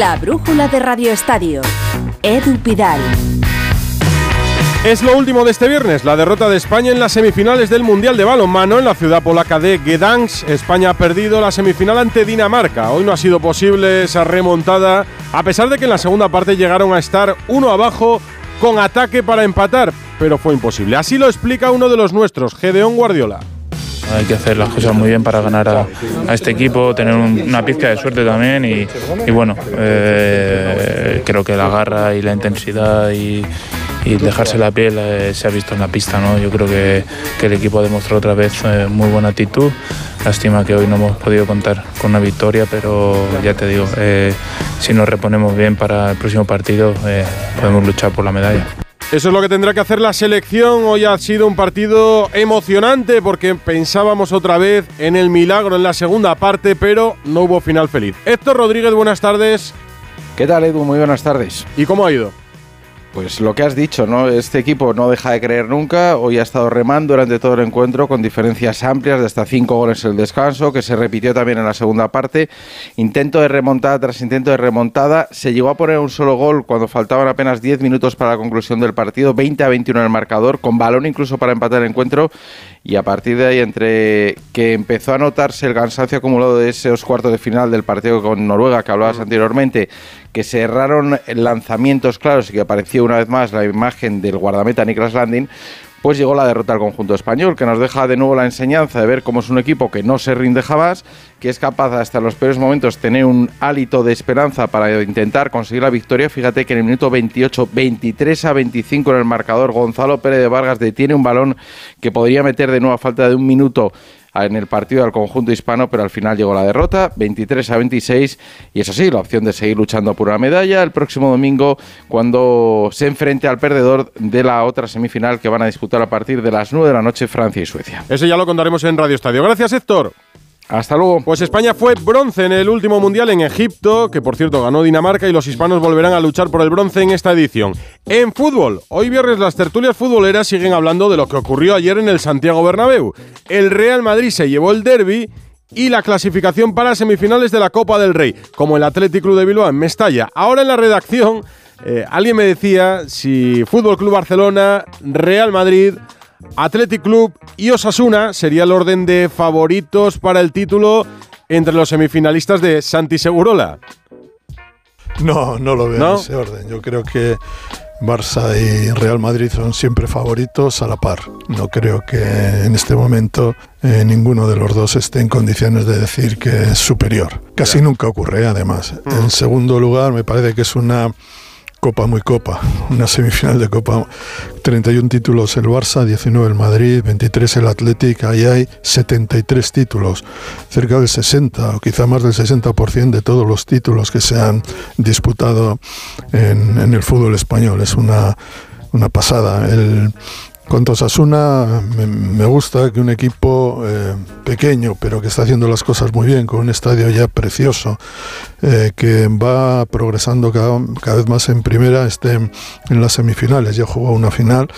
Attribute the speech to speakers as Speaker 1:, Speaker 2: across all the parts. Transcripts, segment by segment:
Speaker 1: La brújula de Radio Estadio. Edu Pidal.
Speaker 2: Es lo último de este viernes, la derrota de España en las semifinales del Mundial de Balonmano en la ciudad polaca de Gdansk. España ha perdido la semifinal ante Dinamarca. Hoy no ha sido posible esa remontada, a pesar de que en la segunda parte llegaron a estar uno abajo con ataque para empatar, pero fue imposible. Así lo explica uno de los nuestros, Gedeón Guardiola.
Speaker 3: Hay que hacer las cosas muy bien para ganar a, este equipo, tener una pizca de suerte también y, bueno, eh, creo que la garra y la intensidad y, dejarse la piel eh, se ha visto en la pista. ¿no? Yo creo que, el equipo ha demostrado otra vez eh, muy buena actitud. Lástima que hoy no hemos podido contar con una victoria, pero ya te digo, si nos reponemos bien para el próximo partido podemos luchar por la medalla.
Speaker 2: Eso es lo que tendrá que hacer la selección. Hoy ha sido un partido emocionante porque pensábamos otra vez en el milagro en la segunda parte, pero no hubo final feliz. Héctor Rodríguez, buenas tardes.
Speaker 4: ¿Qué tal, Edu? Muy buenas tardes.
Speaker 2: ¿Y cómo ha ido?
Speaker 4: Pues lo que has dicho, ¿no? Este equipo no deja de creer nunca. Hoy ha estado remando durante todo el encuentro con diferencias amplias de hasta cinco goles en el descanso, que se repitió también en la segunda parte. Intento de remontada tras intento de remontada. Se llegó a poner un solo gol cuando faltaban apenas 10 minutos para la conclusión del partido, 20 a 21 en el marcador, con balón incluso para empatar el encuentro. Y a partir de ahí, entre que empezó a notarse el cansancio acumulado de esos cuartos de final del partido con Noruega que hablabas anteriormente, que se erraron lanzamientos claros y que apareció una vez más la imagen del guardameta Niklas Landin, pues llegó la derrota al conjunto español, que nos deja de nuevo la enseñanza de ver cómo es un equipo que no se rinde jamás, que es capaz hasta los peores momentos tener un hálito de esperanza para intentar conseguir la victoria. Fíjate que en el minuto 28, 23 a 25 en el marcador, Gonzalo Pérez de Vargas detiene un balón que podría meter de nuevo a falta de un minuto en el partido al conjunto hispano, pero al final llegó la derrota, 23 a 26, y eso sí, la opción de seguir luchando por una medalla el próximo domingo cuando se enfrente al perdedor de la otra semifinal que van a disputar a partir de las 9 de la noche Francia y Suecia.
Speaker 2: Eso ya lo contaremos en Radio Estadio. Gracias, Héctor.
Speaker 4: Hasta luego.
Speaker 2: Pues España fue bronce en el último mundial en Egipto, que por cierto ganó Dinamarca y los hispanos volverán a luchar por el bronce en esta edición. En fútbol, hoy viernes las tertulias futboleras siguen hablando de lo que ocurrió ayer en el Santiago Bernabéu. El Real Madrid se llevó el derby y la clasificación para semifinales de la Copa del Rey, como el Athletic Club de Bilbao en Mestalla. Ahora en la redacción eh, alguien me decía si Fútbol Club Barcelona, Real Madrid Athletic Club y Osasuna sería el orden de favoritos para el título entre los semifinalistas de Santi Segurola.
Speaker 5: No, no lo veo en ese orden. Yo creo que Barça y Real Madrid son siempre favoritos a la par. No creo que en este momento eh, ninguno de los dos esté en condiciones de decir que es superior. Casi nunca ocurre, además. En segundo lugar, me parece que es una Copa muy copa, una semifinal de Copa, 31 títulos el Barça, 19 el Madrid, 23 el Athletic, ahí hay 73 títulos, cerca del 60 o quizá más del 60% de todos los títulos que se han disputado en, en el fútbol español, es una, una pasada. El, Cuanto a Osasuna, me, gusta que un equipo eh, pequeño, pero que está haciendo las cosas muy bien, con un estadio ya precioso, eh, que va progresando cada, vez más en primera, esté en las semifinales. Ya jugó una final,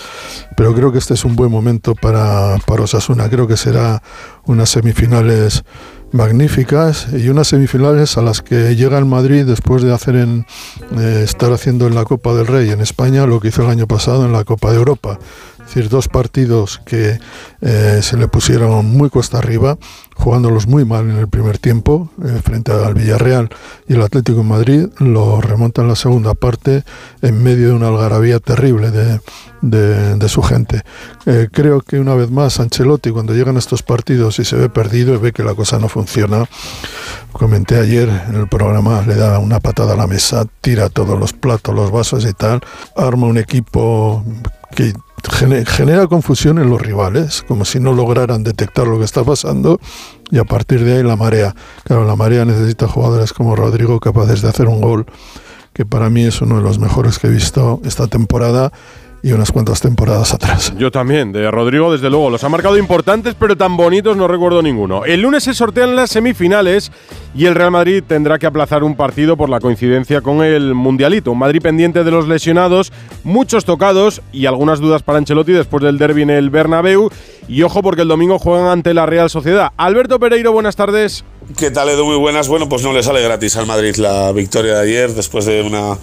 Speaker 5: pero creo que este es un buen momento para, para Osasuna. Creo que será unas semifinales magníficas y unas semifinales a las que llega el Madrid después de hacer en, eh, estar haciendo en la Copa del Rey en España lo que hizo el año pasado en la Copa de Europa dos partidos que eh, se le pusieron muy cuesta arriba, jugándolos muy mal en el primer tiempo, eh, frente al Villarreal y el Atlético de Madrid, lo remonta en la segunda parte en medio de una algarabía terrible de, su gente. Eh, creo que una vez más Ancelotti, cuando llegan estos partidos y se ve perdido y ve que la cosa no funciona, comenté ayer en el programa, le da una patada a la mesa, tira todos los platos, los vasos y tal, arma un equipo que genera confusión en los rivales, como si no lograran detectar lo que está pasando y a partir de ahí la marea. Claro, la marea necesita jugadores como Rodrigo capaces de hacer un gol, que para mí es uno de los mejores que he visto esta temporada y unas cuantas temporadas atrás.
Speaker 2: Yo también, de Rodrigo, desde luego. Los ha marcado importantes, pero tan bonitos no recuerdo ninguno. El lunes se sortean las semifinales y el Real Madrid tendrá que aplazar un partido por la coincidencia con el Mundialito. Un Madrid pendiente de los lesionados, muchos tocados y algunas dudas para Ancelotti después del derby en el Bernabéu. Y ojo porque el domingo juegan ante la Real Sociedad. Alberto Pereiro, buenas tardes.
Speaker 6: ¿Qué tal, Edu? Muy buenas. Bueno, pues no le sale gratis al Madrid la victoria de ayer, después de una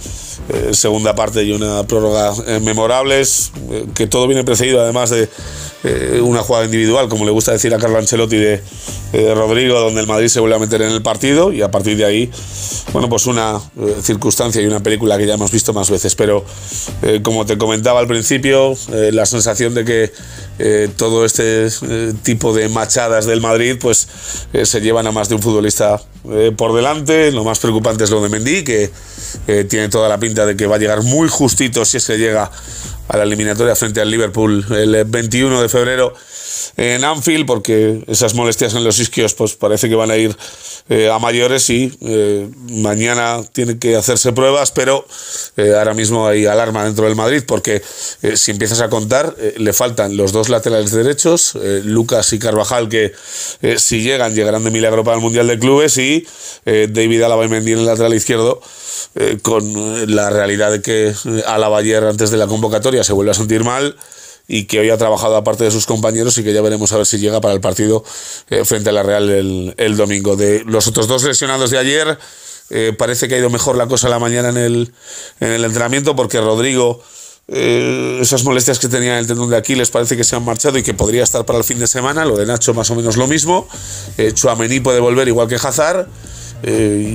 Speaker 6: eh, segunda parte y una prórroga eh, memorables, eh, que todo viene precedido además de una jugada individual, como le gusta decir a Carlo Ancelotti de, Rodrigo, donde el Madrid se vuelve a meter en el partido y a partir de ahí, bueno, pues una circunstancia y una película que ya hemos visto más veces. Pero como te comentaba al principio, la sensación de que todo este tipo de machadas del Madrid, pues se llevan a más un futbolista por delante. Lo más preocupante es lo de Mendy, que tiene toda la pinta de que va a llegar muy justito si es que llega a la eliminatoria frente al Liverpool el 21 de febrero en Anfield, porque esas molestias en los isquios pues parece que van a ir eh, a mayores y eh, mañana tiene que hacerse pruebas, pero eh, ahora mismo hay alarma dentro del Madrid, porque si empiezas a contar, le faltan los dos laterales derechos, Lucas y Carvajal, que si llegan, llegarán de milagro para el Mundial de Clubes, y David Alaba y Mendy en el lateral izquierdo, con la realidad de que Alaba ayer antes de la convocatoria se vuelve a sentir mal y que hoy ha trabajado aparte de sus compañeros y que ya veremos a ver si llega para el partido eh, frente a la Real el, domingo. De los otros dos lesionados de ayer, eh, parece que ha ido mejor la cosa la mañana en el, en el entrenamiento porque Rodrigo... Eh, esas molestias que tenía en el tendón de Aquiles parece que se han marchado y que podría estar para el fin de semana. Lo de Nacho más o menos lo mismo. Eh, Chuamení puede volver igual que Hazard.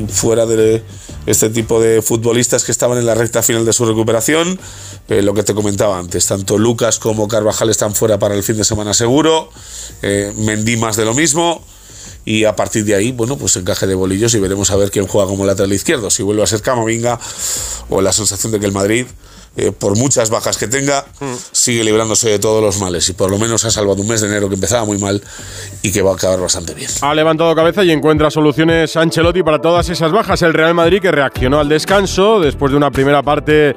Speaker 6: Fuera de este tipo de futbolistas que estaban en la recta final de su recuperación. Eh, lo que te comentaba antes, tanto Lucas como Carvajal están fuera para el fin de semana seguro. Eh, Mendy más de lo mismo. Y a partir de ahí, bueno, pues encaje de bolillos y veremos a ver quién juega como lateral izquierdo. Si vuelve a ser Camavinga o la sensación de que el Madrid eh, por muchas bajas que tenga, mm. sigue librándose de todos los males y por lo menos ha salvado un mes de enero que empezaba muy mal y que va a acabar bastante bien.
Speaker 2: Ha levantado cabeza y encuentra soluciones Ancelotti para todas esas bajas. El Real Madrid que reaccionó al descanso después de una primera parte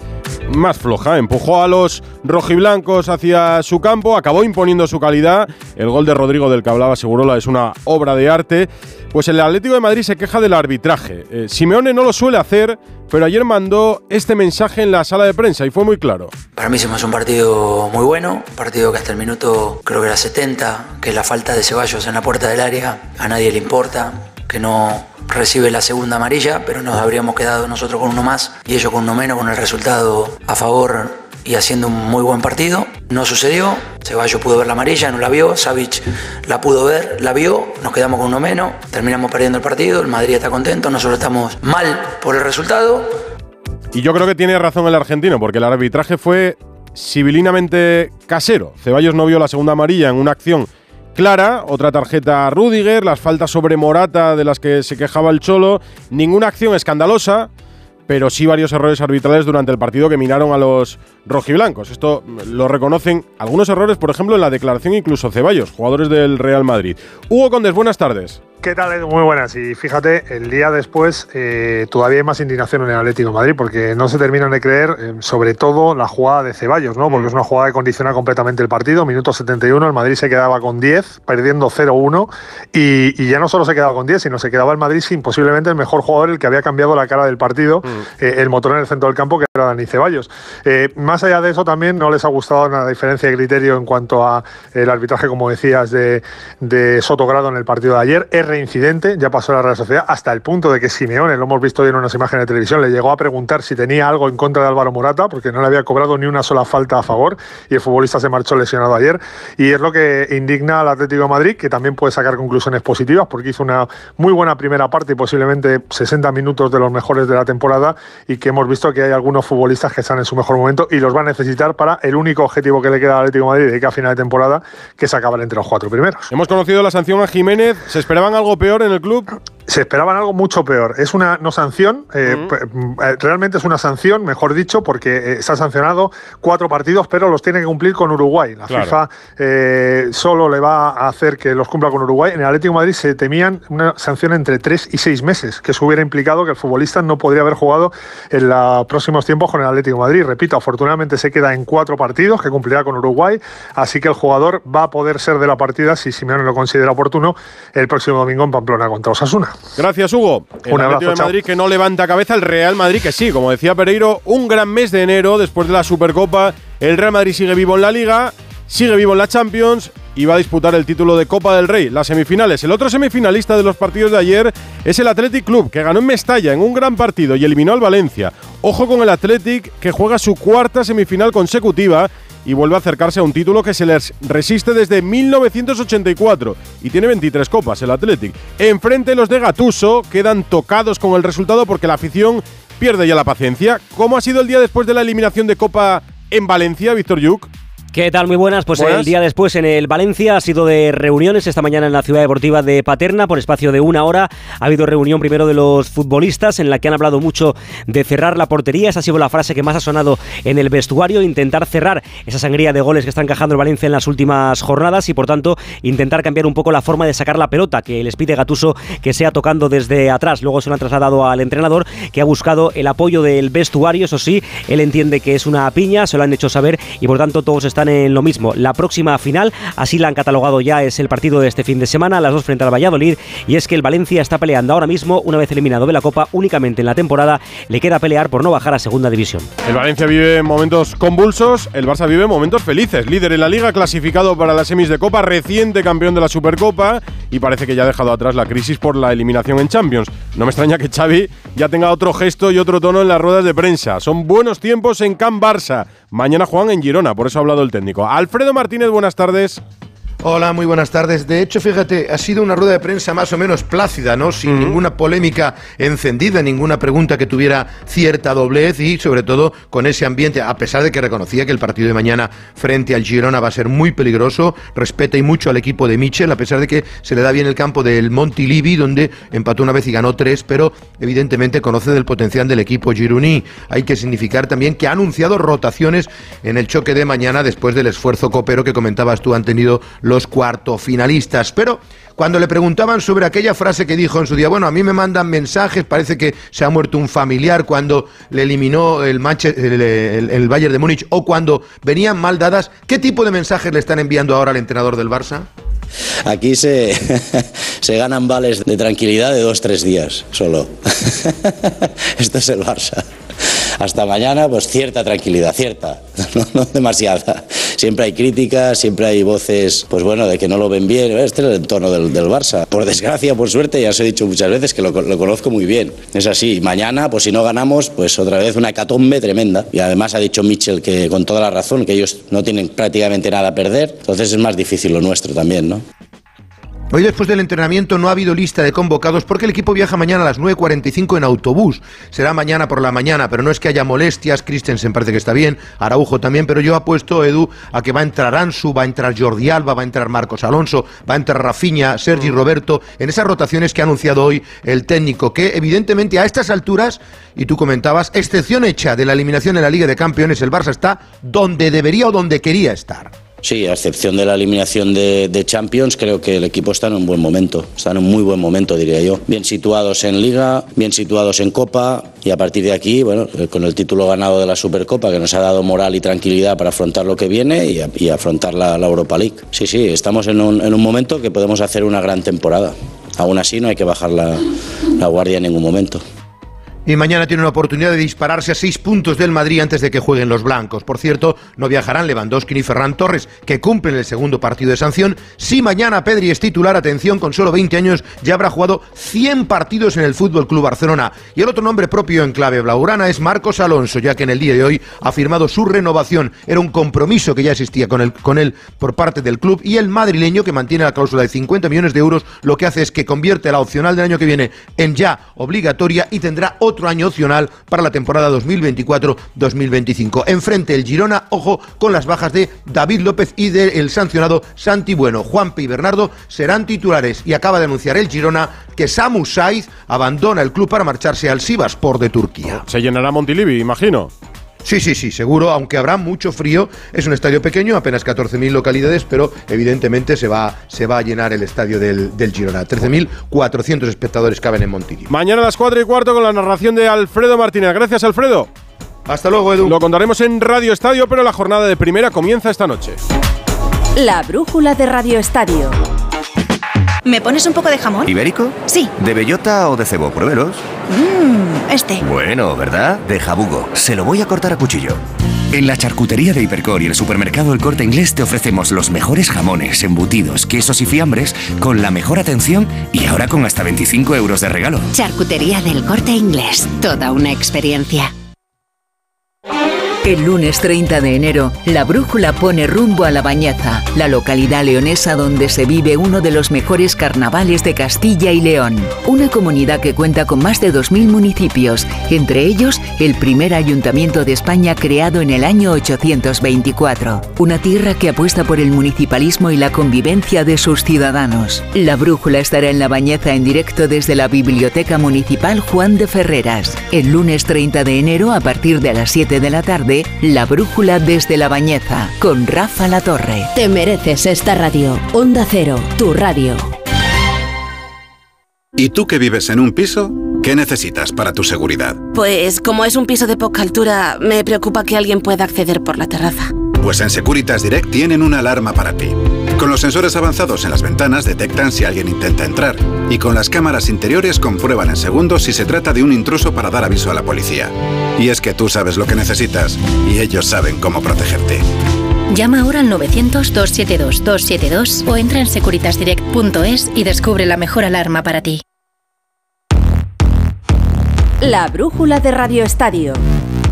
Speaker 2: más floja. Empujó a los rojiblancos hacia su campo, acabó imponiendo su calidad. El gol de Rodrigo del que hablaba Segurola es una obra de arte. Pues el Atlético de Madrid se queja del arbitraje. Eh, Simeone no lo suele hacer, pero ayer mandó este mensaje en la sala de prensa y fue muy claro.
Speaker 7: Para mí hicimos un partido muy bueno, un partido que hasta el minuto creo que era 70, que la falta de Ceballos en la puerta del área a nadie le importa, que no recibe la segunda amarilla, pero nos habríamos quedado nosotros con uno más y ellos con uno menos, con el resultado a favor y haciendo un muy buen partido. No sucedió, Ceballos pudo ver la amarilla, no la vio, Savic la pudo ver, la vio, nos quedamos con uno menos, terminamos perdiendo el partido, el Madrid está contento, nosotros estamos mal por el resultado.
Speaker 2: Y yo creo que tiene razón el argentino, porque el arbitraje fue civilinamente casero. Ceballos no vio la segunda amarilla en una acción clara, otra tarjeta a Rudiger, las faltas sobre Morata de las que se quejaba el Cholo, ninguna acción escandalosa pero sí varios errores arbitrales durante el partido que minaron a los rojiblancos. Esto lo reconocen algunos errores, por ejemplo, en la declaración incluso Ceballos, jugadores del Real Madrid. Hugo Condes, buenas tardes.
Speaker 8: ¿Qué tal, Muy buenas. Y fíjate, el día después eh, todavía hay más indignación en el Atlético de Madrid porque no se terminan de creer, eh, sobre todo la jugada de Ceballos, ¿no? Porque mm. es una jugada que condiciona completamente el partido. Minuto 71, el Madrid se quedaba con 10, perdiendo 0-1. Y, ya no solo se quedaba con 10, sino se quedaba el Madrid sin posiblemente el mejor jugador, el que había cambiado la cara del partido, mm. eh, el motor en el centro del campo, que era Dani Ceballos. más allá de eso, también no les ha gustado una diferencia de criterio en cuanto a el arbitraje, como decías, de, de Sotogrado en el partido de ayer reincidente, ya pasó a la Real Sociedad, hasta el punto de que Simeone, lo hemos visto hoy en unas imágenes de televisión, le llegó a preguntar si tenía algo en contra de Álvaro Morata, porque no le había cobrado ni una sola falta a favor, y el futbolista se marchó lesionado ayer. Y es lo que indigna al Atlético Madrid, que también puede sacar conclusiones positivas, porque hizo una muy buena primera parte y posiblemente 60 minutos de los mejores de la temporada, y que hemos visto que hay algunos futbolistas que están en su mejor momento y los va a necesitar para el único objetivo que le queda al Atlético Madrid de que a final de temporada, que es acabar entre los cuatro primeros.
Speaker 2: Hemos conocido la sanción a Jiménez, ¿se esperaban algo peor? en el club?
Speaker 8: Se esperaban algo mucho peor. Es una no sanción, eh, eh, realmente es una sanción, mejor dicho, porque eh, está sancionado cuatro partidos, pero los tiene que cumplir con Uruguay. La FIFA solo le va a hacer que los cumpla con Uruguay. En el Atlético de Madrid se temían una sanción entre tres y seis meses, que eso hubiera implicado que el futbolista no podría haber jugado en los próximos tiempos con el Atlético de Madrid. Repito, afortunadamente se queda en cuatro partidos, que cumplirá con Uruguay, así que el jugador va a poder ser de la partida, si Simeone lo considera oportuno, el próximo domingo en Pamplona contra Osasuna.
Speaker 2: Gracias, Hugo. El un abrazo, de Madrid que no levanta cabeza, el Real Madrid que sí, como decía Pereiro, un gran mes de enero después de la Supercopa. El Real Madrid sigue vivo en la Liga, sigue vivo en la Champions iba a disputar el título de Copa del Rey, las semifinales. El otro semifinalista de los partidos de ayer es el Athletic Club, que ganó en Mestalla en un gran partido y eliminó al Valencia. Ojo con el Athletic, que juega su cuarta semifinal consecutiva y vuelve a acercarse a un título que se les resiste desde 1984 y tiene 23 copas el Athletic. Enfrente los de Gatuso quedan tocados con el resultado porque la afición pierde ya la paciencia. ¿Cómo ha sido el día después de la eliminación de Copa en Valencia, Víctor Yuk?
Speaker 9: ¿Qué tal? Muy buenas. Pues el día después en el Valencia ha sido de reuniones. Esta mañana en la ciudad deportiva de Paterna, por espacio de una hora, ha habido reunión primero de los futbolistas en la que han hablado mucho de cerrar la portería. Esa ha sido la frase que más ha sonado en el vestuario. Intentar cerrar esa sangría de goles que está encajando el Valencia en las últimas jornadas y, por tanto, intentar cambiar un poco la forma de sacar la pelota, que les pide Gatuso que sea tocando desde atrás. Luego se lo han trasladado al entrenador, que ha buscado el apoyo del vestuario. Eso sí, él entiende que es una piña, se lo han hecho saber y, por tanto, todos están en lo mismo. La próxima final, así la han catalogado ya, es el partido de este fin de semana, las dos frente al Valladolid, y es que el Valencia está peleando ahora mismo, una vez eliminado de la Copa, únicamente en la temporada, le queda pelear por no bajar a segunda división.
Speaker 2: El Valencia vive momentos convulsos, el Barça vive momentos felices, líder en la liga, clasificado para las semis de Copa, reciente campeón de la Supercopa, y parece que ya ha dejado atrás la crisis por la eliminación en Champions. No me extraña que Xavi ya tenga otro gesto y otro tono en las ruedas de prensa. Son buenos tiempos en Can Barça. Mañana juegan en Girona, por eso ha hablado el técnico. Alfredo Martínez, buenas tardes.
Speaker 10: Hola, muy buenas tardes. De hecho, fíjate, ha sido una rueda de prensa más o menos plácida, ¿no? Sin ninguna polémica encendida, ninguna pregunta que tuviera cierta doblez y, sobre todo, con ese ambiente, a pesar de que reconocía que el partido de mañana frente al Girona va a ser muy peligroso, respeta y mucho al equipo de Michel, a pesar de que se le da bien el campo del Montilivi, donde empató una vez y ganó tres, pero evidentemente conoce del potencial del equipo gironí. Hay que significar también que ha anunciado rotaciones en el choque de mañana después del esfuerzo copero que comentabas tú han tenido los cuartofinalistas. Pero cuando le preguntaban sobre aquella frase que dijo en su día, bueno, a mí me mandan mensajes, parece que se ha muerto un familiar cuando le eliminó el, el, Bayern de Múnich o cuando venían mal dadas, ¿qué tipo de mensajes le están enviando ahora al entrenador del Barça?
Speaker 11: Aquí se, se ganan vales de tranquilidad de dos, tres días solo. Esto es el Barça hasta mañana, pues cierta tranquilidad, cierta, no, demasiada. Siempre hay críticas, siempre hay voces, pues bueno, de que no lo ven bien. Este es el entorno del, Barça. Por desgracia, por suerte, ya os he dicho muchas veces que lo, conozco muy bien. Es así. Mañana, pues si no ganamos, pues otra vez una catombe tremenda. Y además ha dicho Mitchell que con toda la razón, que ellos no tienen prácticamente nada a perder. Entonces es más difícil lo nuestro también, ¿no?
Speaker 10: Hoy después del entrenamiento no ha habido lista de convocados porque el equipo viaja mañana a las 9.45 en autobús. Será mañana por la mañana, pero no es que haya molestias. Christensen parece que está bien, Araujo también, pero yo apuesto, Edu, a que va a entrar Ansu, va a entrar Jordi Alba, va a entrar Marcos Alonso, va a entrar Rafinha, Sergi mm. Roberto, en esas rotaciones que ha anunciado hoy el técnico, que evidentemente a estas alturas, y tú comentabas, excepción hecha de la eliminación en la Liga de Campeones, el Barça está donde debería o donde quería estar.
Speaker 11: Sí, a excepción de la eliminación de, Champions, creo que el equipo está en un buen momento, está en un muy buen momento, diría yo. Bien situados en Liga, bien situados en Copa y a partir de aquí, bueno, eh, con el título ganado de la Supercopa que nos ha dado moral y tranquilidad para afrontar lo que viene y, afrontar la, Europa League. Sí, sí, estamos en un, en un momento que podemos hacer una gran temporada. Aún así no hay que bajar la guardia en ningún momento
Speaker 10: y mañana tiene una oportunidad de dispararse a seis puntos del Madrid antes de que jueguen los blancos. Por cierto, no viajarán Lewandowski ni Ferran Torres, que cumplen el segundo partido de sanción. Si mañana Pedri es titular, atención, con solo 20 años ya habrá jugado 100 partidos en el Fútbol Club Barcelona. Y el otro nombre propio en clave blaugrana es Marcos Alonso, ya que en el día de hoy ha firmado su renovación. Era un compromiso que ya existía con él, con él por parte del club y el madrileño que mantiene la cláusula de 50 millones de euros, lo que hace es que convierte la opcional del año que viene en ya obligatoria y tendrá otro otro año opcional para la temporada 2024-2025. Enfrente el Girona, ojo con las bajas de David López y del sancionado Santi Bueno. Juanpe y Bernardo serán titulares y acaba de anunciar el Girona que Samu Saiz abandona el club para marcharse al Sivaspor de Turquía.
Speaker 2: Se llenará Montilivi, imagino.
Speaker 10: Sí, sí, sí, seguro, aunque habrá mucho frío. Es un estadio pequeño, apenas 14.000 localidades, pero evidentemente se va, se va a llenar el estadio del, del Girona. 13.400 espectadores caben en Montillo.
Speaker 2: Mañana a las 4 y cuarto con la narración de Alfredo Martínez. Gracias, Alfredo.
Speaker 10: Hasta luego, Edu.
Speaker 2: Lo contaremos en Radio Estadio, pero la jornada de primera comienza esta noche.
Speaker 1: La brújula de Radio Estadio.
Speaker 12: ¿Me pones un poco de jamón?
Speaker 13: ¿Ibérico?
Speaker 12: Sí.
Speaker 13: ¿De bellota o de cebo? Pruébelos.
Speaker 12: Mmm, este.
Speaker 13: Bueno, ¿verdad? De jabugo. Se lo voy a cortar a cuchillo. En la charcutería de Hipercor y el supermercado El Corte Inglés te ofrecemos los mejores jamones, embutidos, quesos y fiambres con la mejor atención y ahora con hasta 25 euros de regalo.
Speaker 14: Charcutería del Corte Inglés. Toda una experiencia.
Speaker 15: El lunes 30 de enero, la brújula pone rumbo a La Bañeza, la localidad leonesa donde se vive uno de los mejores carnavales de Castilla y León. Una comunidad que cuenta con más de 2.000 municipios, entre ellos el primer ayuntamiento de España creado en el año 824. Una tierra que apuesta por el municipalismo y la convivencia de sus ciudadanos. La brújula estará en La Bañeza en directo desde la Biblioteca Municipal Juan de Ferreras. El lunes 30 de enero, a partir de las 7 de la tarde, La Brújula desde La Bañeza, con Rafa La Torre.
Speaker 1: Te mereces esta radio. Onda Cero, tu radio.
Speaker 16: ¿Y tú que vives en un piso? ¿Qué necesitas para tu seguridad?
Speaker 17: Pues como es un piso de poca altura, me preocupa que alguien pueda acceder por la terraza.
Speaker 16: Pues en Securitas Direct tienen una alarma para ti. Con los sensores avanzados en las ventanas detectan si alguien intenta entrar y con las cámaras interiores comprueban en segundos si se trata de un intruso para dar aviso a la policía. Y es que tú sabes lo que necesitas y ellos saben cómo protegerte.
Speaker 18: Llama ahora al 900-272-272 o entra en securitasdirect.es y descubre la mejor alarma para ti.
Speaker 1: La brújula de Radio Estadio.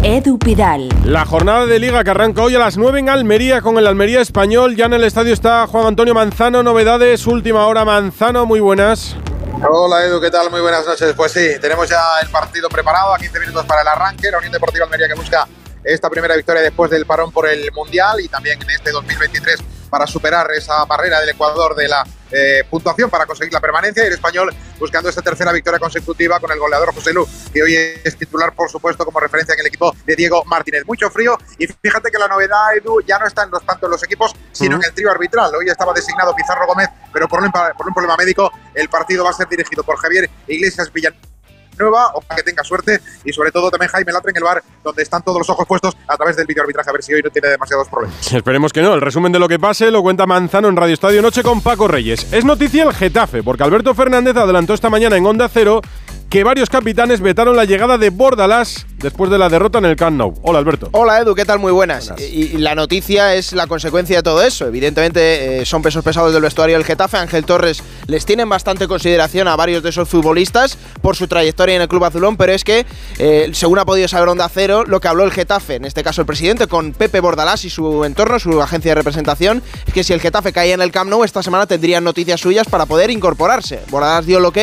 Speaker 1: Edu Pidal.
Speaker 2: La jornada de liga que arranca hoy a las 9 en Almería con el Almería español. Ya en el estadio está Juan Antonio Manzano. Novedades, última hora Manzano, muy buenas.
Speaker 19: Hola Edu, ¿qué tal? Muy buenas noches. Pues sí, tenemos ya el partido preparado a 15 minutos para el arranque. La Unión Deportiva Almería que busca esta primera victoria después del parón por el Mundial y también en este 2023 para superar esa barrera del Ecuador de la eh, puntuación para conseguir la permanencia y el español buscando esa tercera victoria consecutiva con el goleador José Lu, que hoy es titular, por supuesto, como referencia en el equipo de Diego Martínez. Mucho frío y fíjate que la novedad, Edu, ya no está en los, tanto en los equipos, sino en el trío arbitral. Hoy estaba designado Pizarro Gómez, pero por un, por un problema médico el partido va a ser dirigido por Javier Iglesias Villanueva nueva, ojalá que tenga suerte y sobre todo también Jaime Latre en el bar donde están todos los ojos puestos a través del arbitraje a ver si hoy no tiene demasiados problemas.
Speaker 2: Esperemos que no, el resumen de lo que pase lo cuenta Manzano en Radio Estadio Noche con Paco Reyes. Es noticia el Getafe, porque Alberto Fernández adelantó esta mañana en Onda Cero que varios capitanes vetaron la llegada de Bordalás después de la derrota en el Camp Nou. Hola, Alberto.
Speaker 20: Hola, Edu, ¿qué tal? Muy buenas. Y, la noticia es la consecuencia de todo eso. Evidentemente, eh, son pesos pesados del vestuario del Getafe. Ángel Torres les tienen bastante consideración a varios de esos futbolistas por su trayectoria en el Club Azulón, pero es que, eh, según ha podido saber Onda Cero, lo que habló el Getafe, en este caso el presidente, con Pepe Bordalás y su entorno, su agencia de representación, es que si el Getafe caía en el Camp Nou, esta semana tendrían noticias suyas para poder incorporarse. Bordalás dio el ok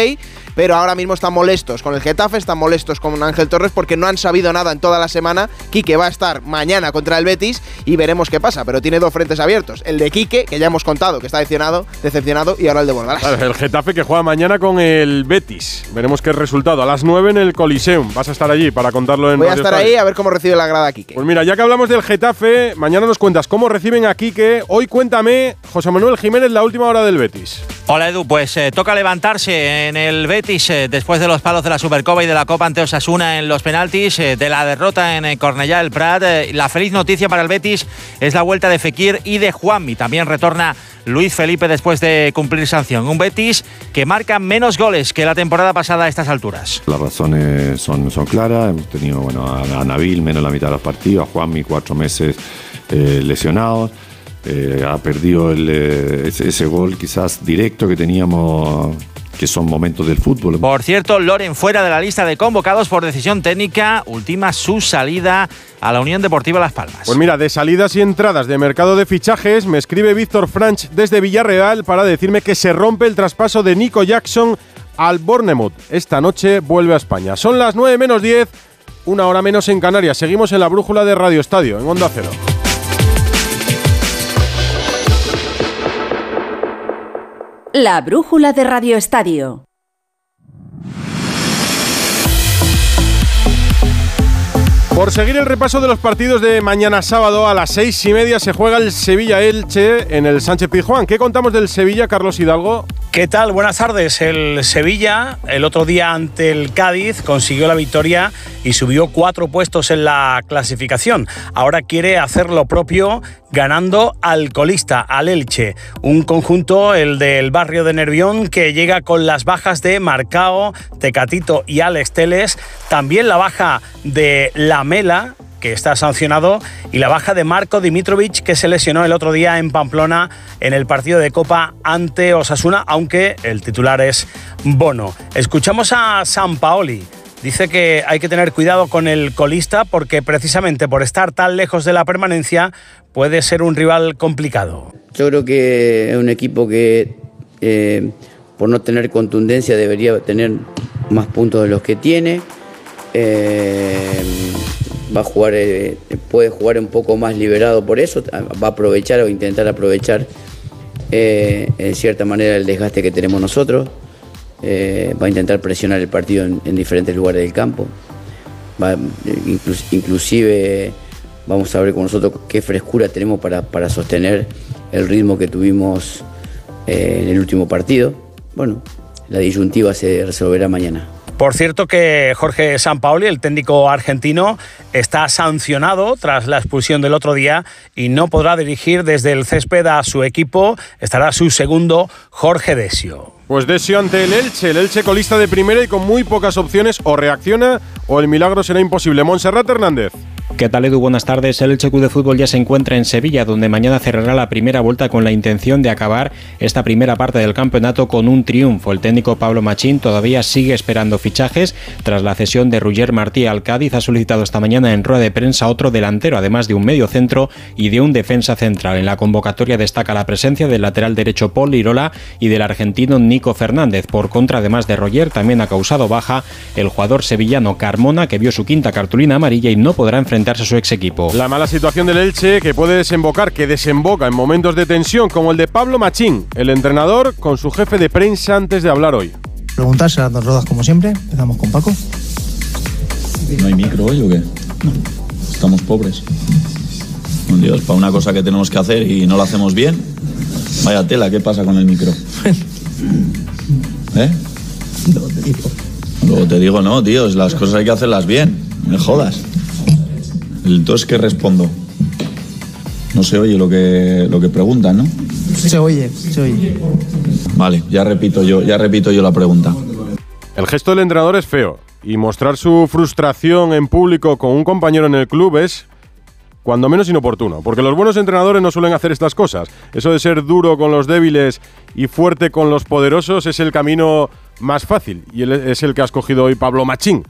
Speaker 20: pero ahora mismo están molestos con el Getafe, están molestos con Ángel Torres porque no han sabido nada en toda la semana. Quique va a estar mañana contra el Betis y veremos qué pasa, pero tiene dos frentes abiertos. El de Quique, que ya hemos contado que está decepcionado, decepcionado y ahora el de Bordalás.
Speaker 2: el Getafe que juega mañana con el Betis. Veremos qué resultado. A las 9 en el Coliseum. Vas a estar allí para contarlo en
Speaker 20: Voy a estar ahí a ver cómo recibe la grada Quique.
Speaker 2: Pues mira, ya que hablamos del Getafe, mañana nos cuentas cómo reciben a Quique. Hoy cuéntame, José Manuel Jiménez, la última hora del Betis.
Speaker 21: Hola Edu, pues eh, toca levantarse en el Betis eh, después de los palos de la Supercopa y de la Copa ante Osasuna en los penaltis, eh, de la derrota en Cornellá del Prat. la feliz noticia para el Betis es la vuelta de Fekir y de Juanmi. También retorna Luis Felipe después de cumplir sanción. Un Betis que marca menos goles que la temporada pasada a estas alturas.
Speaker 22: Las razones son, son claras. Hemos tenido bueno, a, Nabil menos la mitad de los partidos, a Juanmi cuatro meses lesionados. Eh, ha perdido eh, ese, gol quizás directo que teníamos que son momentos del fútbol.
Speaker 21: Por cierto, Loren fuera de la lista de convocados por decisión técnica, última su salida a la Unión Deportiva Las Palmas.
Speaker 2: Pues mira, de salidas y entradas de mercado de fichajes, me escribe Víctor Franch desde Villarreal para decirme que se rompe el traspaso de Nico Jackson al Bournemouth. Esta noche vuelve a España. Son las 9 menos 10, una hora menos en Canarias. Seguimos en la brújula de Radio Estadio, en Onda Cero.
Speaker 1: La brújula de Radio Estadio.
Speaker 2: Por seguir el repaso de los partidos de mañana sábado a las seis y media se juega el Sevilla-Elche en el Sánchez Pizjuán. ¿Qué contamos del Sevilla, Carlos Hidalgo?
Speaker 23: ¿Qué tal? Buenas tardes. El Sevilla, el otro día ante el Cádiz, consiguió la victoria y subió cuatro puestos en la clasificación. Ahora quiere hacer lo propio ganando al colista, al Elche. Un conjunto, el del barrio de Nervión, que llega con las bajas de Marcao, Tecatito y Alex Teles. También la baja de La Mela, que está sancionado, y la baja de Marco Dimitrovic, que se lesionó el otro día en Pamplona en el partido de Copa ante Osasuna, aunque el titular es Bono. Escuchamos a San Paoli. Dice que hay que tener cuidado con el colista porque precisamente por estar tan lejos de la permanencia puede ser un rival complicado.
Speaker 24: Yo creo que es un equipo que eh, por no tener contundencia debería tener más puntos de los que tiene. Eh, va a jugar, eh, puede jugar un poco más liberado por eso, va a aprovechar o intentar aprovechar eh, en cierta manera el desgaste que tenemos nosotros, eh, va a intentar presionar el partido en, diferentes lugares del campo, inclusive vamos a ver con nosotros qué frescura tenemos para, para sostener el ritmo que tuvimos en el último partido. Bueno, la disyuntiva se resolverá mañana.
Speaker 23: Por cierto que Jorge Sampaoli, el técnico argentino, está sancionado tras la expulsión del otro día y no podrá dirigir desde el césped a su equipo. Estará su segundo, Jorge Desio.
Speaker 2: Pues Desio ante el Elche, el Elche colista de primera y con muy pocas opciones, o reacciona o el milagro será imposible. Monserrat Hernández.
Speaker 25: ¿Qué tal Edu? Buenas tardes. El Elche de Fútbol ya se encuentra en Sevilla, donde mañana cerrará la primera vuelta con la intención de acabar esta primera parte del campeonato con un triunfo. El técnico Pablo Machín todavía sigue esperando fichajes. Tras la cesión de Ruger Martí al Cádiz, ha solicitado esta mañana en rueda de prensa otro delantero, además de un medio centro y de un defensa central. En la convocatoria destaca la presencia del lateral derecho Paul Lirola y del argentino Nico Fernández. Por contra, además de Roger, también ha causado baja el jugador sevillano Carmona, que vio su quinta cartulina amarilla y no podrá enfrentar a su ex equipo.
Speaker 2: La mala situación del Elche que puede desembocar, que desemboca en momentos de tensión, como el de Pablo Machín, el entrenador, con su jefe de prensa antes de hablar hoy.
Speaker 26: Preguntarse las dos rodas como siempre. Empezamos con Paco.
Speaker 27: ¿No hay micro hoy o qué? No. Estamos pobres. Dios, para una cosa que tenemos que hacer y no lo hacemos bien. Vaya tela, ¿qué pasa con el micro? ¿Eh? Luego te digo. Luego te digo, no, tío, las cosas hay que hacerlas bien. Me jodas. Entonces, ¿qué respondo? No se oye lo que, lo que preguntan, ¿no?
Speaker 26: Se oye, se oye.
Speaker 27: Vale, ya repito yo, ya repito yo la pregunta.
Speaker 2: El gesto del entrenador es feo y mostrar su frustración en público con un compañero en el club es cuando menos inoportuno, porque los buenos entrenadores no suelen hacer estas cosas. Eso de ser duro con los débiles y fuerte con los poderosos es el camino más fácil y es el que ha escogido hoy Pablo Machín.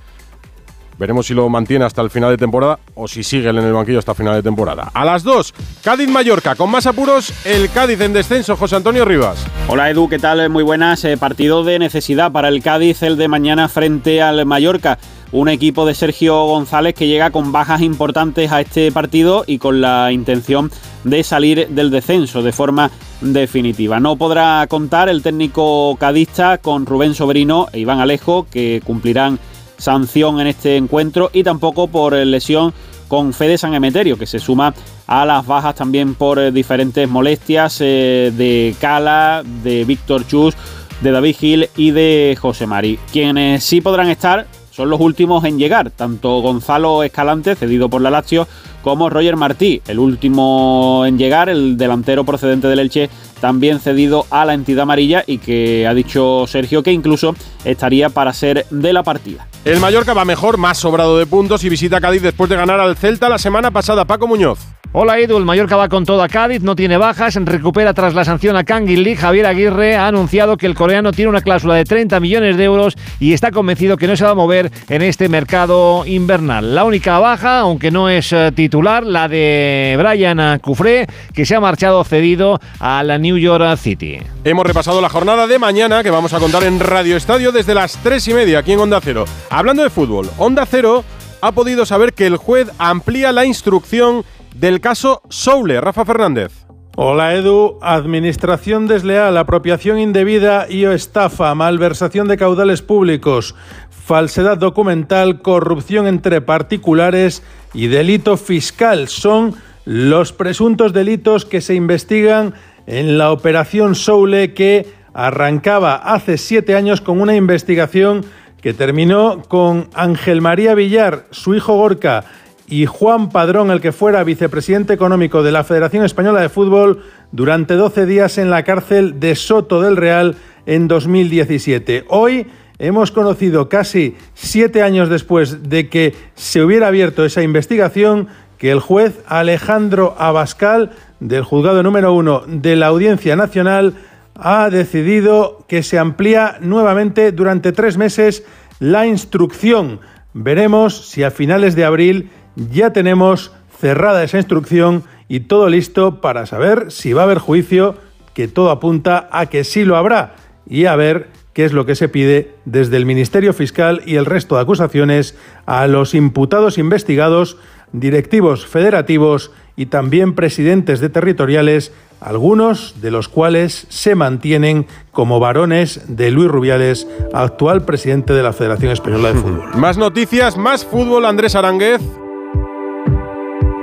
Speaker 2: Veremos si lo mantiene hasta el final de temporada o si sigue en el banquillo hasta final de temporada. A las 2, Cádiz-Mallorca. Con más apuros, el Cádiz en descenso. José Antonio Rivas.
Speaker 28: Hola Edu, ¿qué tal? Muy buenas. Eh, partido de necesidad para el Cádiz, el de mañana frente al Mallorca. Un equipo de Sergio González que llega con bajas importantes a este partido y con la intención de salir del descenso de forma definitiva. No podrá contar el técnico cadista con Rubén Sobrino e Iván Alejo, que cumplirán sanción en este encuentro y tampoco por eh, lesión con Fede San Emeterio, que se suma a las bajas también por eh, diferentes molestias eh, de Cala, de Víctor Chus, de David Gil y de José Mari. Quienes sí podrán estar son los últimos en llegar, tanto Gonzalo Escalante, cedido por la Lazio, como Roger Martí, el último en llegar, el delantero procedente del Elche, también cedido a la entidad amarilla y que ha dicho Sergio que incluso estaría para ser de la partida.
Speaker 2: El Mallorca va mejor, más sobrado de puntos y visita Cádiz después de ganar al Celta la semana pasada. Paco Muñoz.
Speaker 29: Hola Edu, el Mallorca va con todo a Cádiz, no tiene bajas, recupera tras la sanción a Kang Lee. Javier Aguirre ha anunciado que el coreano tiene una cláusula de 30 millones de euros y está convencido que no se va a mover en este mercado invernal. La única baja, aunque no es eh, titular, la de Brian Cufré, que se ha marchado cedido a la New York City.
Speaker 2: Hemos repasado la jornada de mañana que vamos a contar en Radio Estadio desde las 3 y media aquí en Onda Cero. Hablando de fútbol, Onda Cero ha podido saber que el juez amplía la instrucción del caso Soule. Rafa Fernández.
Speaker 30: Hola Edu, administración desleal, apropiación indebida y o estafa, malversación de caudales públicos, falsedad documental, corrupción entre particulares y delito fiscal son los presuntos delitos que se investigan en la operación Soule que arrancaba hace siete años con una investigación que terminó con Ángel María Villar, su hijo Gorka, y Juan Padrón, el que fuera vicepresidente económico de la Federación Española de Fútbol, durante 12 días en la cárcel de Soto del Real en 2017. Hoy hemos conocido casi siete años después de que se hubiera abierto esa investigación que el juez Alejandro Abascal del juzgado número uno de la Audiencia Nacional ha decidido que se amplía nuevamente durante tres meses la instrucción. Veremos si a finales de abril ya tenemos cerrada esa instrucción y todo listo para saber si va a haber juicio, que todo apunta a que sí lo habrá, y a ver qué es lo que se pide desde el Ministerio Fiscal y el resto de acusaciones a los imputados investigados, directivos federativos y también presidentes de territoriales, algunos de los cuales se mantienen como varones de Luis Rubiales, actual presidente de la Federación Española de Fútbol.
Speaker 2: Más noticias, más fútbol, Andrés Aránguez.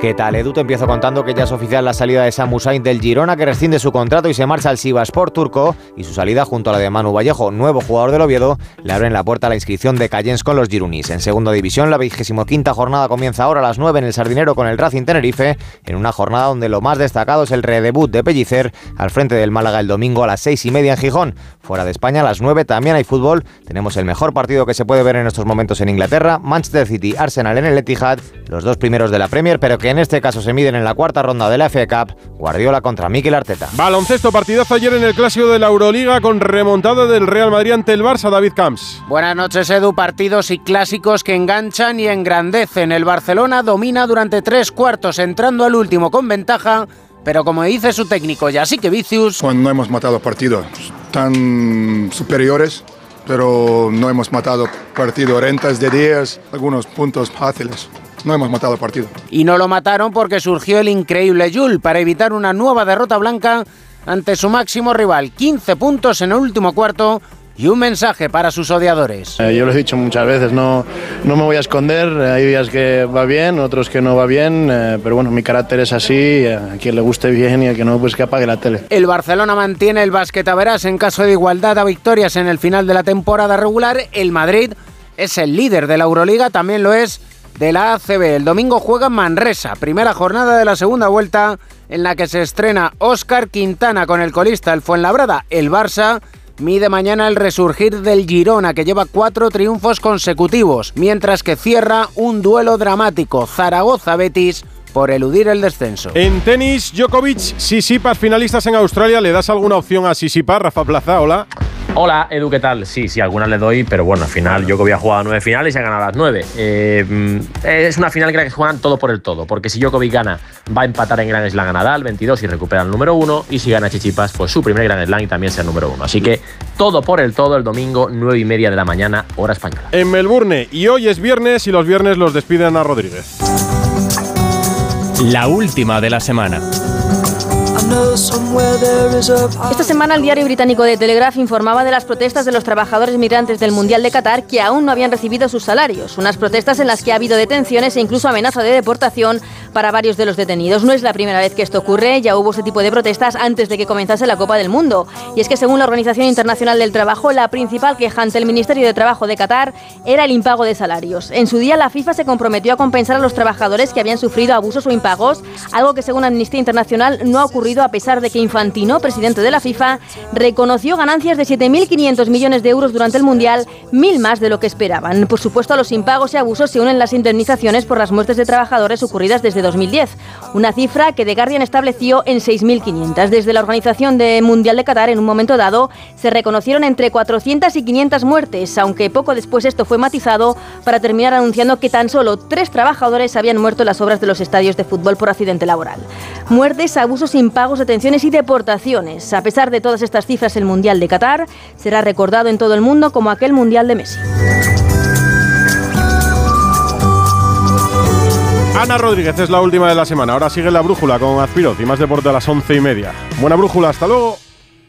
Speaker 31: ¿Qué tal, Edu? Te empiezo contando que ya es oficial la salida de Samu Sain del Girona, que rescinde su contrato y se marcha al Sivaspor turco. Y su salida junto a la de Manu Vallejo, nuevo jugador del Oviedo, le abren la puerta a la inscripción de Cayens con los Girunis. En segunda división, la vigésimo quinta jornada comienza ahora a las 9 en el Sardinero con el Racing Tenerife, en una jornada donde lo más destacado es el redebut de Pellicer al frente del Málaga el domingo a las 6 y media en Gijón. Fuera de España, a las 9 también hay fútbol. Tenemos el mejor partido que se puede ver en estos momentos en Inglaterra, Manchester City, Arsenal en el Etihad, los dos primeros de la Premier, pero que en este caso se miden en la cuarta ronda de la FA Cup, Guardiola contra Mikel Arteta.
Speaker 2: Baloncesto partidazo ayer en el clásico de la Euroliga con remontada del Real Madrid ante el Barça, David Camps.
Speaker 32: Buenas noches, Edu. Partidos y clásicos que enganchan y engrandecen. El Barcelona domina durante tres cuartos, entrando al último con ventaja. Pero como dice su técnico, ya sí que Vicius.
Speaker 33: Cuando no hemos matado partidos tan superiores, pero no hemos matado partido rentas de 10, algunos puntos fáciles no hemos matado el partido.
Speaker 32: Y no lo mataron porque surgió el increíble Yul para evitar una nueva derrota blanca ante su máximo rival. 15 puntos en el último cuarto y un mensaje para sus odiadores.
Speaker 34: Eh, yo lo he dicho muchas veces, no, no me voy a esconder, hay días que va bien, otros que no va bien, eh, pero bueno, mi carácter es así, a quien le guste bien y a quien no, pues que apague la tele.
Speaker 32: El Barcelona mantiene el basquetaveras en caso de igualdad a victorias en el final de la temporada regular, el Madrid es el líder de la Euroliga, también lo es de la ACB. El domingo juega Manresa, primera jornada de la segunda vuelta en la que se estrena Óscar Quintana con el colista el Fuenlabrada. El Barça mide mañana el resurgir del Girona, que lleva cuatro triunfos consecutivos, mientras que cierra un duelo dramático Zaragoza-Betis por eludir el descenso.
Speaker 2: En tenis, Djokovic, Sisipas finalistas en Australia. ¿Le das alguna opción a Sisipas, Rafa Plaza? Hola.
Speaker 35: Hola, Edu, ¿qué tal? Sí, sí, algunas le doy, pero bueno, al final yo que había jugado nueve finales y ha ganado las nueve. Eh, mm, es una final que juegan todo por el todo, porque si Djokovic gana, va a empatar en Gran Slam a Nadal, 22 y recupera el número uno, y si gana Chichipas, pues su primer Gran Slam y también sea el número uno. Así que todo por el todo el domingo, nueve y media de la mañana, hora española.
Speaker 2: En Melbourne, y hoy es viernes y los viernes los despiden a Rodríguez.
Speaker 36: La última de la semana.
Speaker 37: Esta semana el diario británico de Telegraph informaba de las protestas de los trabajadores migrantes del Mundial de Qatar que aún no habían recibido sus salarios. Unas protestas en las que ha habido detenciones e incluso amenaza de deportación para varios de los detenidos. No es la primera vez que esto ocurre, ya hubo ese tipo de protestas antes de que comenzase la Copa del Mundo. Y es que según la Organización Internacional del Trabajo, la principal queja ante el Ministerio de Trabajo de Qatar era el impago de salarios. En su día la FIFA se comprometió a compensar a los trabajadores que habían sufrido abusos o impagos, algo que según Amnistía Internacional no ha ocurrido a pesar de que Infantino, presidente de la FIFA, reconoció ganancias de 7.500 millones de euros durante el Mundial, mil más de lo que esperaban. Por supuesto, a los impagos y abusos se unen las indemnizaciones por las muertes de trabajadores ocurridas desde 2010, una cifra que The Guardian estableció en 6.500. Desde la Organización de Mundial de Qatar, en un momento dado, se reconocieron entre 400 y 500 muertes, aunque poco después esto fue matizado para terminar anunciando que tan solo tres trabajadores habían muerto en las obras de los estadios de fútbol por accidente laboral. Muertes, abusos, impagos detenciones y deportaciones. A pesar de todas estas cifras, el Mundial de Qatar será recordado en todo el mundo como aquel Mundial de Messi.
Speaker 2: Ana Rodríguez es la última de la semana. Ahora sigue la brújula con Azpiroz y más deporte a las once y media. Buena brújula, hasta luego.